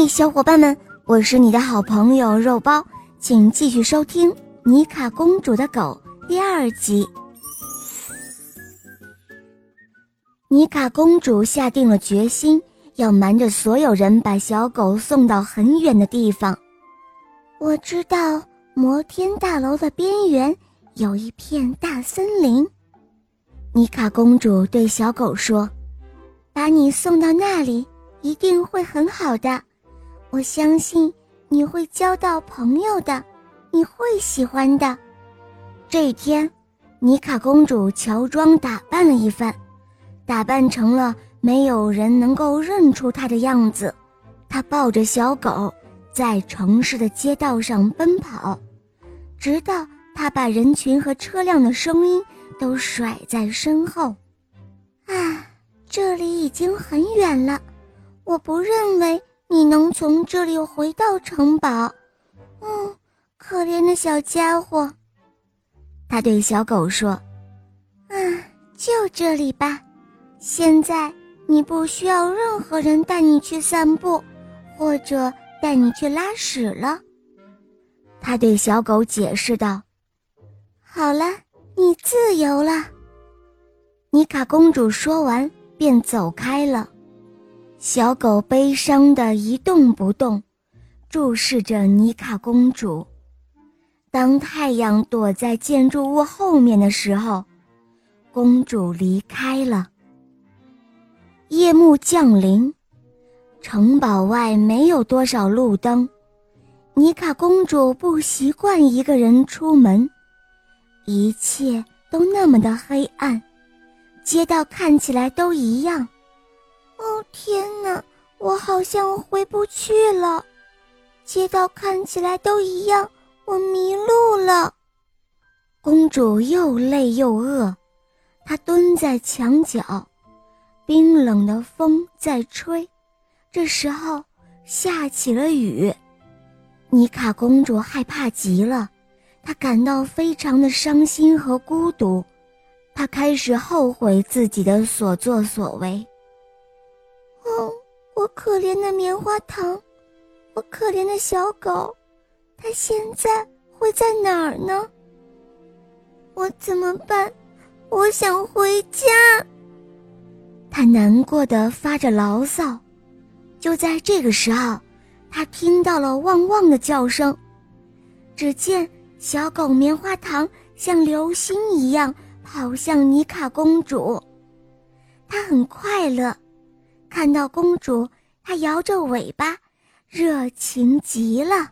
嘿，小伙伴们，我是你的好朋友肉包，请继续收听《妮卡公主的狗》第二集。妮卡公主下定了决心，要瞒着所有人把小狗送到很远的地方。我知道摩天大楼的边缘有一片大森林。妮卡公主对小狗说：“把你送到那里。”一定会很好的，我相信你会交到朋友的，你会喜欢的。这一天，妮卡公主乔装打扮了一番，打扮成了没有人能够认出她的样子。她抱着小狗，在城市的街道上奔跑，直到她把人群和车辆的声音都甩在身后。啊，这里已经很远了。我不认为你能从这里回到城堡，嗯，可怜的小家伙。他对小狗说：“啊，就这里吧。现在你不需要任何人带你去散步，或者带你去拉屎了。”他对小狗解释道：“好了，你自由了。”妮卡公主说完，便走开了。小狗悲伤的一动不动，注视着妮卡公主。当太阳躲在建筑物后面的时候，公主离开了。夜幕降临，城堡外没有多少路灯，妮卡公主不习惯一个人出门，一切都那么的黑暗，街道看起来都一样。天哪，我好像回不去了。街道看起来都一样，我迷路了。公主又累又饿，她蹲在墙角，冰冷的风在吹。这时候下起了雨，妮卡公主害怕极了，她感到非常的伤心和孤独，她开始后悔自己的所作所为。我可怜的棉花糖，我可怜的小狗，它现在会在哪儿呢？我怎么办？我想回家。他难过的发着牢骚。就在这个时候，他听到了汪汪的叫声。只见小狗棉花糖像流星一样跑向妮卡公主，它很快乐。看到公主，她摇着尾巴，热情极了。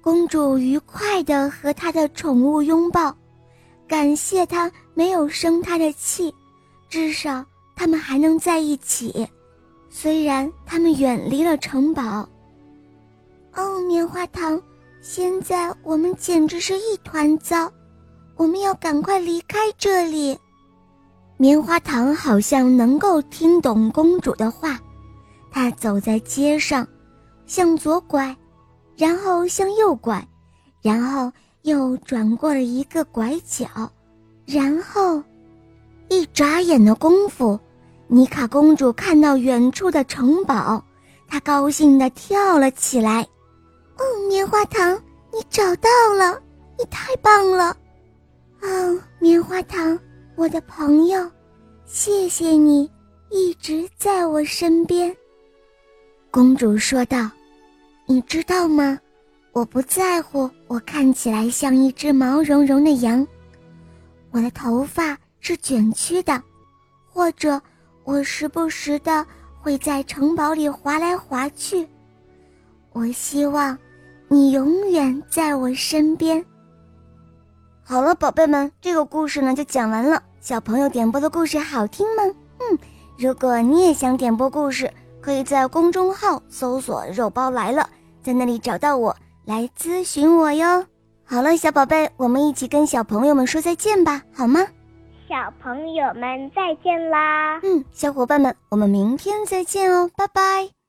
公主愉快地和她的宠物拥抱，感谢她没有生她的气，至少他们还能在一起，虽然他们远离了城堡。哦，棉花糖，现在我们简直是一团糟，我们要赶快离开这里。棉花糖好像能够听懂公主的话，她走在街上，向左拐，然后向右拐，然后又转过了一个拐角，然后，一眨眼的功夫，妮卡公主看到远处的城堡，她高兴地跳了起来。哦，棉花糖，你找到了，你太棒了！哦，棉花糖。我的朋友，谢谢你一直在我身边。”公主说道，“你知道吗？我不在乎我看起来像一只毛茸茸的羊，我的头发是卷曲的，或者我时不时的会在城堡里滑来滑去。我希望你永远在我身边。”好了，宝贝们，这个故事呢就讲完了。小朋友点播的故事好听吗？嗯，如果你也想点播故事，可以在公众号搜索“肉包来了”，在那里找到我来咨询我哟。好了，小宝贝，我们一起跟小朋友们说再见吧，好吗？小朋友们再见啦！嗯，小伙伴们，我们明天再见哦，拜拜。